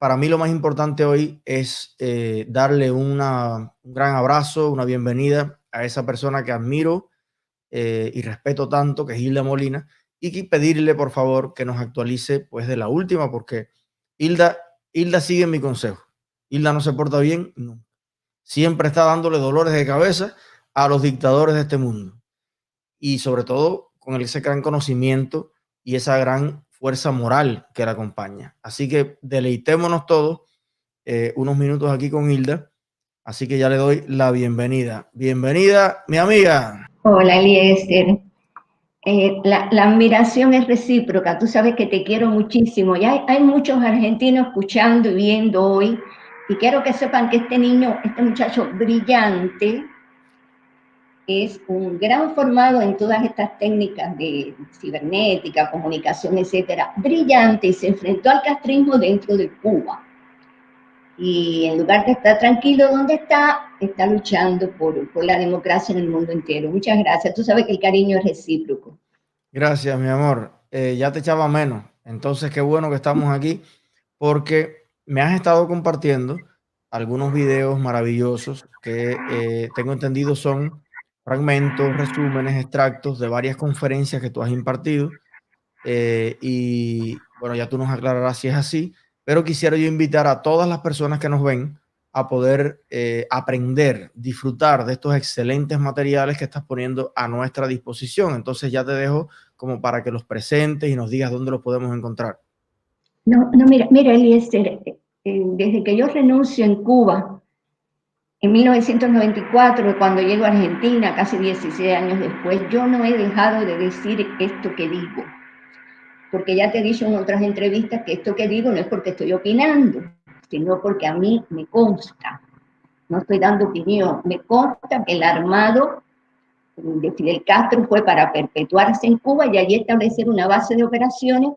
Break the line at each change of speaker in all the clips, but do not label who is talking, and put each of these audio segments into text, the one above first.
para mí lo más importante hoy es eh, darle un gran abrazo, una bienvenida a esa persona que admiro eh, y respeto tanto, que es Hilda Molina, y pedirle por favor que nos actualice pues de la última, porque Hilda, Hilda sigue mi consejo. Hilda no se porta bien, Siempre está dándole dolores de cabeza a los dictadores de este mundo. Y sobre todo con ese gran conocimiento y esa gran fuerza moral que la acompaña. Así que deleitémonos todos eh, unos minutos aquí con Hilda. Así que ya le doy la bienvenida. Bienvenida, mi amiga.
Hola, Eliezer. Eh, la, admiración es recíproca. Tú sabes que te quiero muchísimo. Y hay, hay muchos argentinos escuchando y viendo hoy. Y quiero que sepan que este niño, este muchacho brillante, es un gran formado en todas estas técnicas de cibernética, comunicación, etcétera, brillante y se enfrentó al castrismo dentro de Cuba. Y en lugar de estar tranquilo donde está, está luchando por, por la democracia en el mundo entero. Muchas gracias. Tú sabes que el cariño es recíproco.
Gracias, mi amor. Eh, ya te echaba menos. Entonces, qué bueno que estamos aquí porque me has estado compartiendo algunos videos maravillosos que eh, tengo entendido son fragmentos, resúmenes, extractos de varias conferencias que tú has impartido. Eh, y bueno, ya tú nos aclararás si es así, pero quisiera yo invitar a todas las personas que nos ven a poder eh, aprender, disfrutar de estos excelentes materiales que estás poniendo a nuestra disposición. Entonces ya te dejo como para que los presentes y nos digas dónde los podemos encontrar.
No, no, mira, mira, Eliezer, eh, desde que yo renuncio en Cuba, en 1994, cuando llego a Argentina, casi 16 años después, yo no he dejado de decir esto que digo. Porque ya te he dicho en otras entrevistas que esto que digo no es porque estoy opinando, sino porque a mí me consta. No estoy dando opinión. Me consta que el armado de Fidel Castro fue para perpetuarse en Cuba y allí establecer una base de operaciones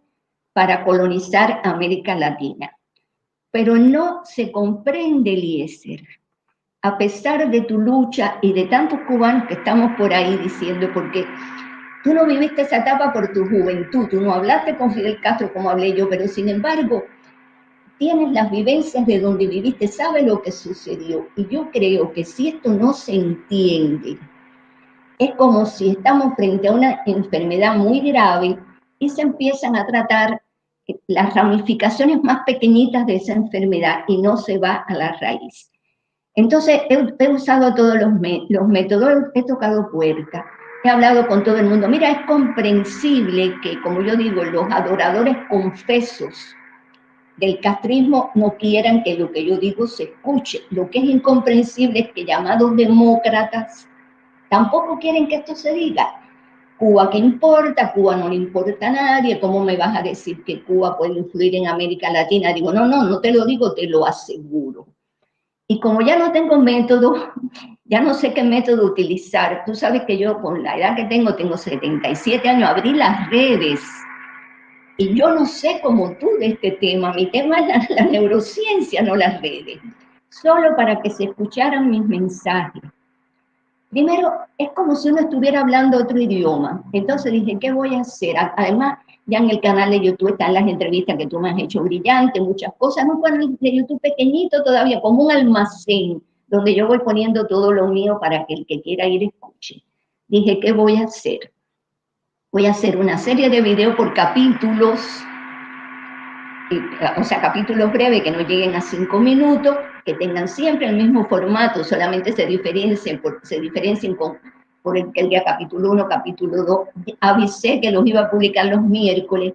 para colonizar América Latina. Pero no se comprende, Eliezer, a pesar de tu lucha y de tantos cubanos que estamos por ahí diciendo, porque tú no viviste esa etapa por tu juventud, tú no hablaste con Fidel Castro como hablé yo, pero sin embargo, tienes las vivencias de donde viviste, sabes lo que sucedió. Y yo creo que si esto no se entiende, es como si estamos frente a una enfermedad muy grave y se empiezan a tratar las ramificaciones más pequeñitas de esa enfermedad y no se va a la raíz. Entonces, he, usado todos los, los métodos, he tocado puertas, he hablado con todo el mundo. Mira, es comprensible que, como yo digo, los adoradores confesos del castrismo no quieran que lo que yo digo se escuche. Lo que es incomprensible es que llamados demócratas tampoco quieren que esto se diga. Cuba, ¿qué importa? Cuba no le importa a nadie. ¿Cómo me vas a decir que Cuba puede influir en América Latina? Digo, no, no, no te lo digo, te lo aseguro. Y como ya no tengo método, ya no sé qué método utilizar. Tú sabes que yo con la edad que tengo, tengo 77 años, abrí las redes. Y yo no sé como tú de este tema. Mi tema es la, neurociencia, no las redes. Solo para que se escucharan mis mensajes. Primero, es como si uno estuviera hablando otro idioma. Entonces dije, ¿qué voy a hacer? Además, ya en el canal de YouTube están las entrevistas que tú me has hecho brillantes, muchas cosas. Un canal de YouTube pequeñito todavía, como un almacén, donde yo voy poniendo todo lo mío para que el que quiera ir escuche. Dije, ¿qué voy a hacer? Voy a hacer una serie de videos por capítulos, o sea, capítulos breves que no lleguen a cinco minutos, que tengan siempre el mismo formato, solamente se diferencien, se diferencien con por el, el día capítulo 1, capítulo 2, avisé que los iba a publicar los miércoles.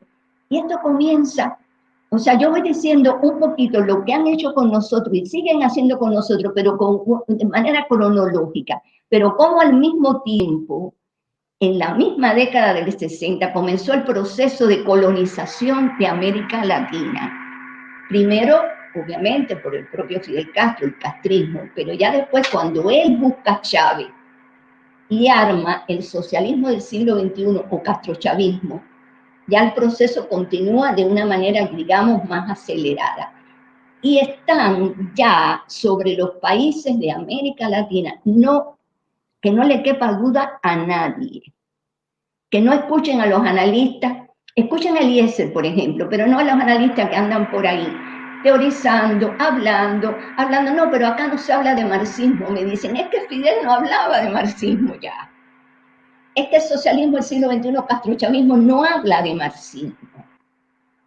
Y esto comienza, o sea, yo voy diciendo un poquito lo que han hecho con nosotros y siguen haciendo con nosotros, pero con, de manera cronológica, pero como al mismo tiempo, en la misma década del 60, comenzó el proceso de colonización de América Latina. Primero, obviamente, por el propio Fidel Castro, el castrismo, pero ya después, cuando él busca a Chávez y arma el socialismo del siglo XXI o castrochavismo, ya el proceso continúa de una manera, digamos, más acelerada. Y están ya sobre los países de América Latina, no, que no le quepa duda a nadie, que no escuchen a los analistas, escuchen a Eliezer, por ejemplo, pero no a los analistas que andan por ahí, teorizando, hablando, hablando, no, pero acá no se habla de marxismo, me dicen, es que Fidel no hablaba de marxismo ya. Este socialismo del siglo XXI, castrochavismo, no habla de marxismo,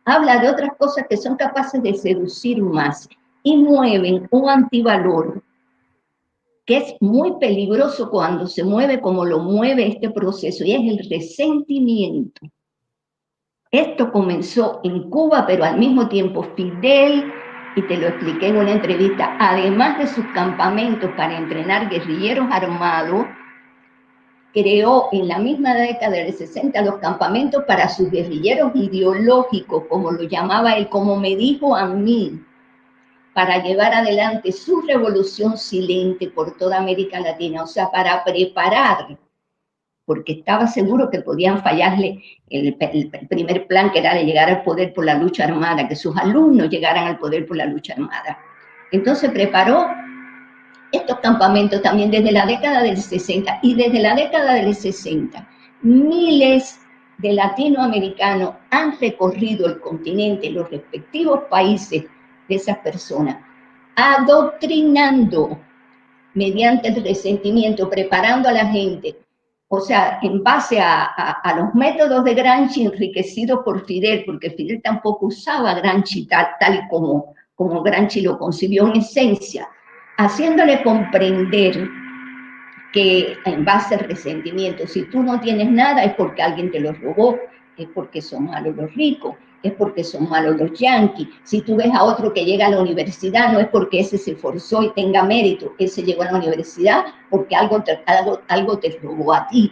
habla de otras cosas que son capaces de seducir más y mueven un antivalor que es muy peligroso cuando se mueve como lo mueve este proceso, y es el resentimiento. Esto comenzó en Cuba, pero al mismo tiempo Fidel, y te lo expliqué en una entrevista, además de sus campamentos para entrenar guerrilleros armados, creó en la misma década del 60 los campamentos para sus guerrilleros ideológicos, como lo llamaba él, como me dijo a mí, para llevar adelante su revolución silente por toda América Latina, o sea, para preparar, porque estaba seguro que podían fallarle el, primer plan que era de llegar al poder por la lucha armada, que sus alumnos llegaran al poder por la lucha armada. Entonces preparó estos campamentos también desde la década del 60 y desde la década del 60. Miles de latinoamericanos han recorrido el continente, los respectivos países, de esas personas, adoctrinando mediante el resentimiento, preparando a la gente, o sea, en base a, los métodos de Gramsci enriquecidos por Fidel, porque Fidel tampoco usaba Gramsci tal, tal como, como Gramsci lo concibió en esencia, haciéndole comprender que en base al resentimiento, si tú no tienes nada es porque alguien te lo robó, es porque son malos los ricos, es porque son malos los yanquis. Si tú ves a otro que llega a la universidad, no es porque ese se esforzó y tenga mérito, ese llegó a la universidad porque algo te, algo, algo te robó a ti.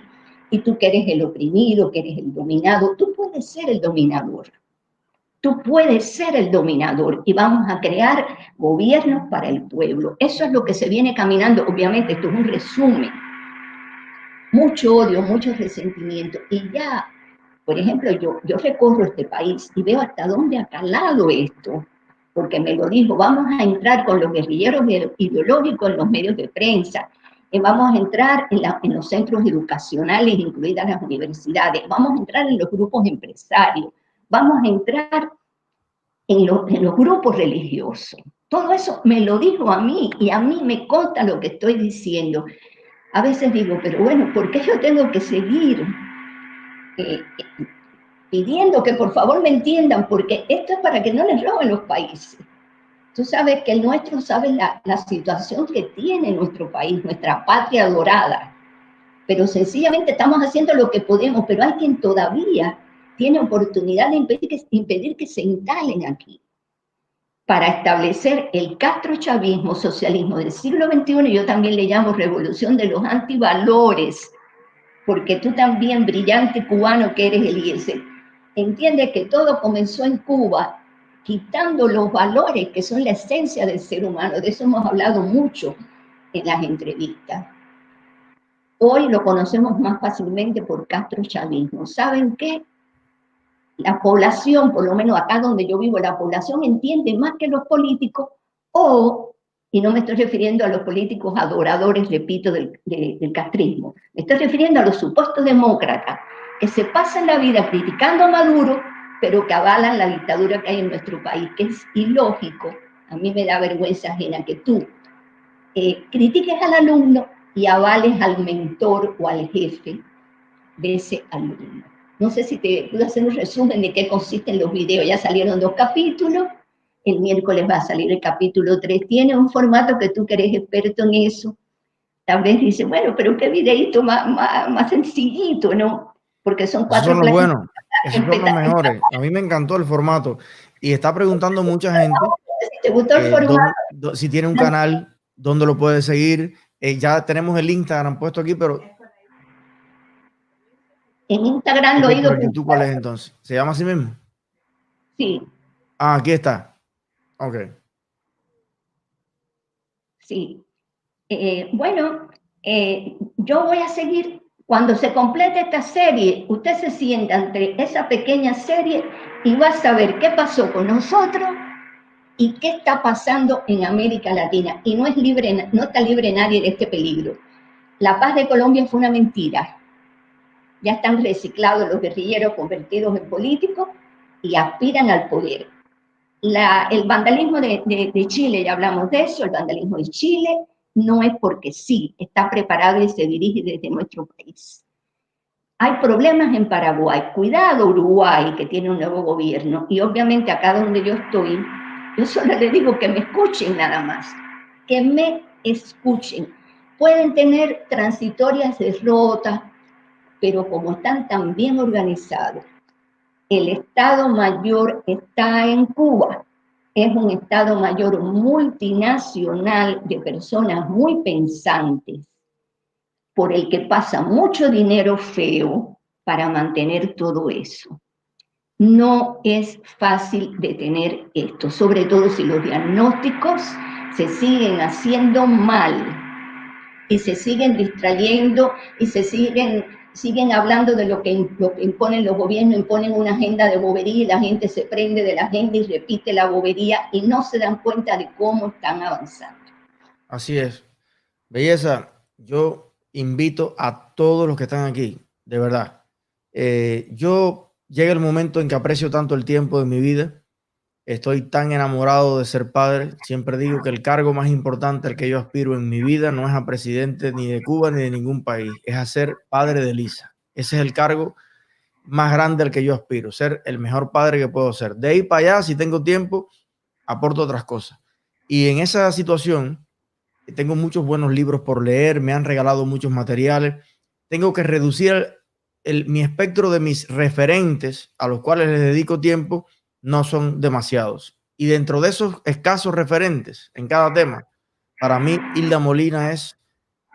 Y tú que eres el oprimido, que eres el dominado, tú puedes ser el dominador. Tú puedes ser el dominador y vamos a crear gobiernos para el pueblo. Eso es lo que se viene caminando. Obviamente, esto es un resumen. Mucho odio, mucho resentimiento. Y ya por ejemplo, yo, recorro este país y veo hasta dónde ha calado esto, porque me lo dijo, vamos a entrar con los guerrilleros ideológicos en los medios de prensa, y vamos a entrar en, los centros educacionales, incluidas las universidades, vamos a entrar en los grupos empresarios, vamos a entrar en, los grupos religiosos. Todo eso me lo dijo a mí y a mí me conta lo que estoy diciendo. A veces digo, pero bueno, ¿por qué yo tengo que seguir pidiendo que por favor me entiendan, porque esto es para que no les roben los países. Tú sabes que el nuestro sabe la, la situación que tiene nuestro país, nuestra patria dorada, pero sencillamente estamos haciendo lo que podemos, pero hay quien todavía tiene oportunidad de impedir que, impedir que se instalen aquí para establecer el castrochavismo, socialismo del siglo XXI, yo también le llamo revolución de los antivalores, porque tú también, brillante cubano que eres, Eliezer, entiende que todo comenzó en Cuba, quitando los valores que son la esencia del ser humano. De eso hemos hablado mucho en las entrevistas. Hoy lo conocemos más fácilmente por Castro Chavismo. ¿Saben qué? La población, por lo menos acá donde yo vivo, la población entiende más que los políticos o y no me estoy refiriendo a los políticos adoradores, repito, del, castrismo, me estoy refiriendo a los supuestos demócratas que se pasan la vida criticando a Maduro, pero que avalan la dictadura que hay en nuestro país, que es ilógico. A mí me da vergüenza ajena que tú eh, critiques al alumno y avales al mentor o al jefe de ese alumno. No sé si te puedo hacer un resumen de qué consisten los videos. Ya salieron dos capítulos el miércoles va a salir el capítulo 3. Tiene un formato que tú que eres experto en eso. Tal vez dice, bueno, pero qué videito más, más, sencillito, ¿no? Porque son cuatro.
Eso es lo bueno. Esos son los mejores. A mí me encantó el formato. Y está preguntando mucha gente.
Si te gustó el eh,
formato. si tiene un canal, ¿dónde lo puedes seguir? Eh, ya tenemos el Instagram puesto aquí, pero.
En Instagram lo he ido.
¿Tú cuál es entonces? ¿Se llama así mismo?
Sí.
Ah, aquí está. Ok.
Sí. Eh, bueno, eh, yo voy a seguir, cuando se complete esta serie, usted se sienta entre esa pequeña serie y va a saber qué pasó con nosotros y qué está pasando en América Latina. Y no, es libre, no está libre nadie de este peligro. La paz de Colombia fue una mentira. Ya están reciclados los guerrilleros convertidos en políticos y aspiran al poder el vandalismo de, de, Chile, ya hablamos de eso, el vandalismo de Chile no es porque sí, está preparado y se dirige desde nuestro país. Hay problemas en Paraguay, cuidado Uruguay, que tiene un nuevo gobierno, y obviamente acá donde yo estoy, yo solo le digo que me escuchen nada más, que me escuchen. Pueden tener transitorias derrotas, pero como están tan bien organizados, el Estado Mayor está en Cuba. Es un Estado Mayor multinacional de personas muy pensantes, por el que pasa mucho dinero feo para mantener todo eso. No es fácil detener esto, sobre todo si los diagnósticos se siguen haciendo mal y se siguen distrayendo y se siguen siguen hablando de lo que, imponen los gobiernos, imponen una agenda de bobería y la gente se prende de la agenda y repite la bobería y no se dan cuenta de cómo están avanzando.
Así es. Belleza, yo invito a todos los que están aquí, de verdad. Eh, yo llega el momento en que aprecio tanto el tiempo de mi vida Estoy tan enamorado de ser padre. Siempre digo que el cargo más importante al que yo aspiro en mi vida no es a presidente ni de Cuba ni de ningún país, es a ser padre de Lisa. Ese es el cargo más grande al que yo aspiro, ser el mejor padre que puedo ser. De ahí para allá, si tengo tiempo, aporto otras cosas. Y en esa situación, tengo muchos buenos libros por leer, me han regalado muchos materiales. Tengo que reducir el, mi espectro de mis referentes a los cuales les dedico tiempo no son demasiados. Y dentro de esos escasos referentes en cada tema, para mí Hilda Molina es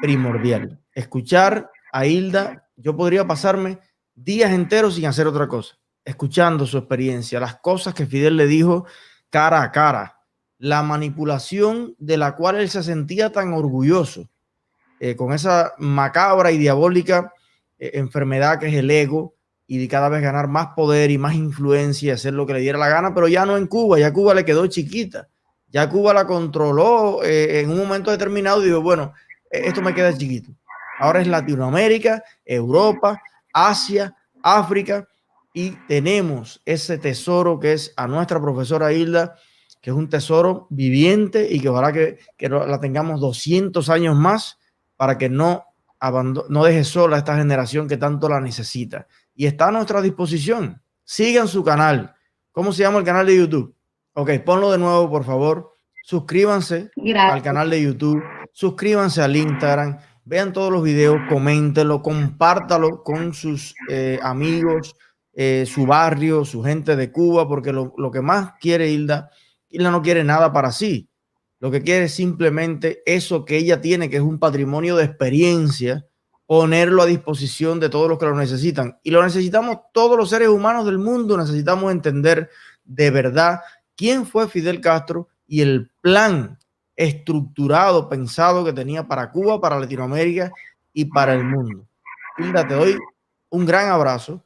primordial. Escuchar a Hilda, yo podría pasarme días enteros sin hacer otra cosa, escuchando su experiencia, las cosas que Fidel le dijo cara a cara, la manipulación de la cual él se sentía tan orgulloso, eh, con esa macabra y diabólica eh, enfermedad que es el ego, y de cada vez ganar más poder y más influencia y hacer lo que le diera la gana, pero ya no en Cuba, ya Cuba le quedó chiquita, ya Cuba la controló eh, en un momento determinado y dijo, bueno, e-, esto me queda chiquito. Ahora es Latinoamérica, Europa, Asia, África y tenemos ese tesoro que es a nuestra profesora Hilda, que es un tesoro viviente y que ojalá que, que la tengamos 200 años más para que no, no deje sola a esta generación que tanto la necesita y está a nuestra disposición. Sigan su canal. ¿Cómo se llama el canal de YouTube? Ok, ponlo de nuevo, por favor. Suscríbanse al canal de YouTube. Suscríbanse al Instagram. Vean todos los videos, coméntenlo, compártalo con sus eh, amigos, eh, su barrio, su gente de Cuba, porque lo, lo que más quiere Hilda, Hilda no quiere nada para sí. Lo que quiere es simplemente eso que ella tiene, que es un patrimonio de experiencia, ponerlo a disposición de todos los que lo necesitan. Y lo necesitamos todos los seres humanos del mundo, necesitamos entender de verdad quién fue Fidel Castro y el plan estructurado, pensado que tenía para Cuba, para Latinoamérica y para el mundo. Hilda, te doy un gran abrazo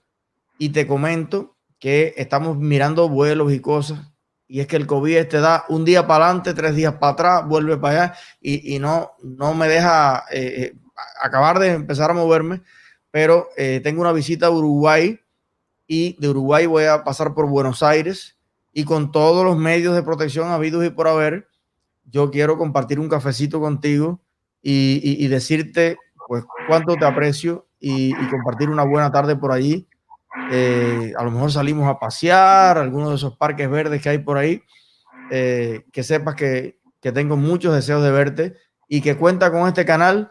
y te comento que estamos mirando vuelos y cosas y es que el COVID te da un día para adelante, tres días para atrás, vuelve para allá y, no, no me deja eh, eh, acabar de empezar a moverme, pero eh, tengo una visita a Uruguay y de Uruguay voy a pasar por Buenos Aires y con todos los medios de protección habidos y por haber, yo quiero compartir un cafecito contigo y, decirte pues cuánto te aprecio y, compartir una buena tarde por allí. Eh, a lo mejor salimos a pasear, algunos de esos parques verdes que hay por ahí. Eh, que sepas que, que tengo muchos deseos de verte y que cuenta con este canal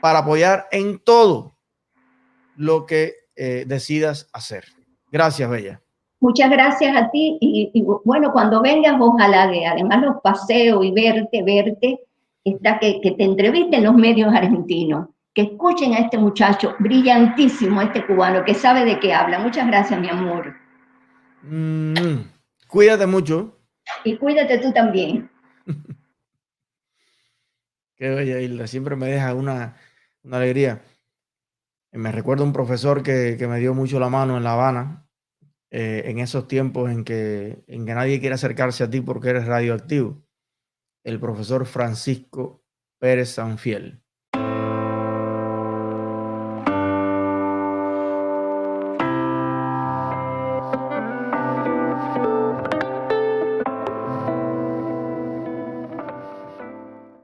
para apoyar en todo lo que eh, decidas hacer. Gracias, Bella.
Muchas gracias a ti y, bueno, cuando vengas, ojalá que además los paseos y verte, verte, está que, que te entrevisten los medios argentinos, que escuchen a este muchacho brillantísimo, este cubano, que sabe de qué habla. Muchas gracias, mi amor.
Mm, cuídate mucho.
Y cuídate tú también.
Qué bella, Hilda. Siempre me deja una, una alegría. Me recuerdo un profesor que, me dio mucho la mano en La Habana, eh, en esos tiempos en que, en que nadie quiere acercarse a ti porque eres radioactivo. El profesor Francisco Pérez Sanfiel.